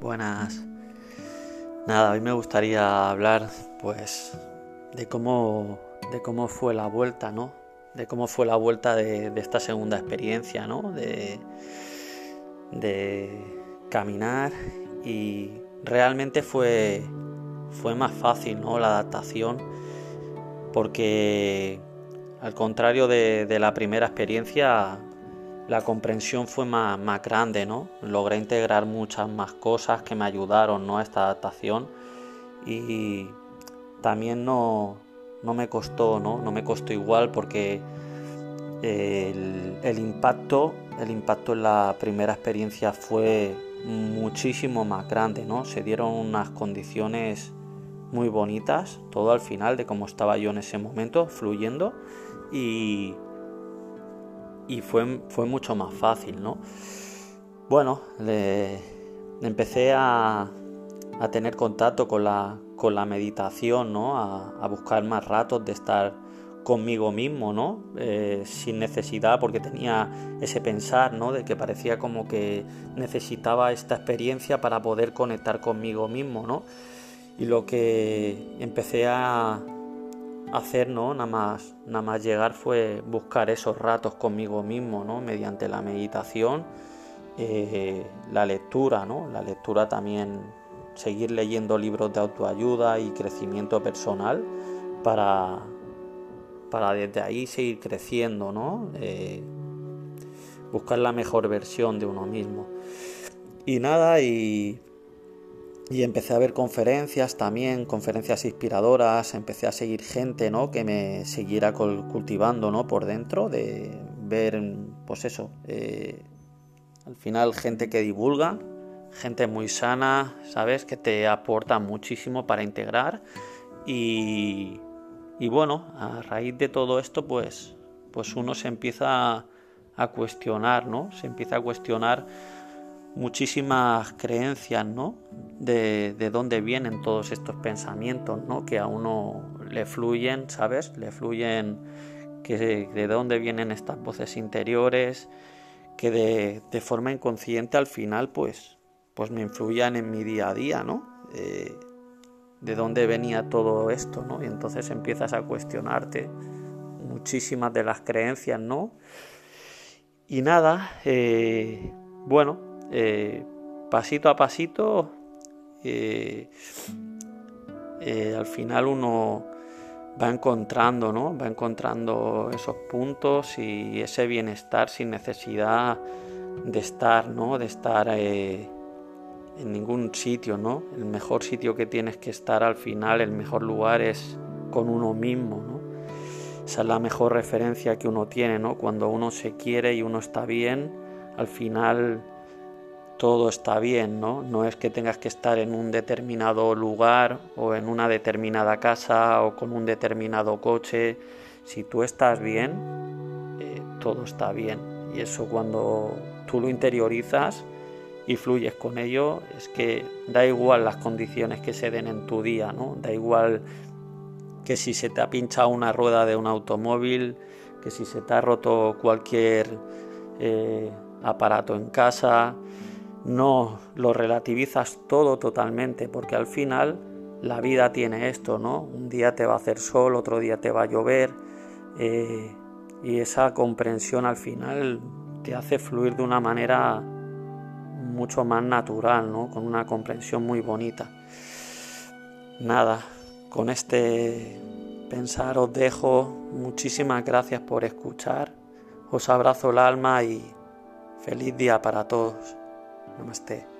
buenas. Nada, hoy me gustaría hablar pues de cómo de cómo fue la vuelta, ¿no? De cómo fue la vuelta de, esta segunda experiencia, ¿no? De, de caminar y realmente fue fue más fácil, ¿no? La adaptación porque al contrario de, de la primera experiencia la comprensión fue más, grande, ¿no? Logré integrar muchas más cosas que me ayudaron, ¿no? A esta adaptación y también no, no me costó, ¿no? No me costó igual porque el, impacto, el impacto en la primera experiencia fue muchísimo más grande, ¿no? Se dieron unas condiciones muy bonitas, todo al final de cómo estaba yo en ese momento, fluyendo y y fue, fue mucho más fácil, ¿no? Bueno, empecé a, a, tener contacto con la, con la meditación, ¿no? A, buscar más ratos de estar conmigo mismo, ¿no? Eh, sin necesidad, porque tenía ese pensar, ¿no? De que parecía como que necesitaba esta experiencia para poder conectar conmigo mismo, ¿no? Y lo que empecé a, hacer, ¿no? Nada más, nada más llegar fue buscar esos ratos conmigo mismo, ¿no? Mediante la meditación, eh, la lectura, ¿no? La lectura también, seguir leyendo libros de autoayuda y crecimiento personal para, para desde ahí seguir creciendo, ¿no? Eh, buscar la mejor versión de uno mismo. Y nada, y y empecé a ver conferencias también, conferencias inspiradoras, empecé a seguir gente, ¿no? Que me siguiera cultivando, ¿no? Por dentro, de ver, pues eso, eh, al final gente que divulga, gente muy sana, ¿sabes? Que te aporta muchísimo para integrar y, y bueno, a raíz de todo esto, pues, pues uno se empieza a cuestionar, ¿no? Se empieza a cuestionar muchísimas creencias, ¿no? De, de, dónde vienen todos estos pensamientos, ¿no? Que a uno le fluyen, ¿sabes? Le fluyen que de, dónde vienen estas voces interiores, que de, forma inconsciente al final, pues, pues me influyan en mi día a día, ¿no? Eh, de dónde venía todo esto, ¿no? Y entonces empiezas a cuestionarte muchísimas de las creencias, ¿no? Y nada, eh, bueno, eh, pasito a pasito, eh, eh, al final uno va encontrando, ¿no? Va encontrando esos puntos y ese bienestar sin necesidad de estar, ¿no? De estar en ningún sitio, ¿no? El mejor sitio que tienes que estar al final, el mejor lugar es con uno mismo, ¿no? Esa es la mejor referencia que uno tiene, ¿no? Cuando uno se quiere y uno está bien, al final todo está bien, ¿no? No es que tengas que estar en un determinado lugar o en una determinada casa o con un determinado coche. Si tú estás bien, eh, todo está bien. Y eso cuando tú lo interiorizas y fluyes con ello, es que da igual las condiciones que se den en tu día, ¿no? Da igual que si se te ha pinchado una rueda de un automóvil, que si se te ha roto cualquier eh, aparato en casa, no lo relativizas todo totalmente, porque al final la vida tiene esto, ¿no? Un día te va a hacer sol, otro día te va a llover, eh, y esa comprensión al final te hace fluir de una manera mucho más natural, ¿no? Con una comprensión muy bonita. Nada, con este pensar os dejo. Muchísimas gracias por escuchar. Os abrazo el alma y feliz día para todos. नमस्ते।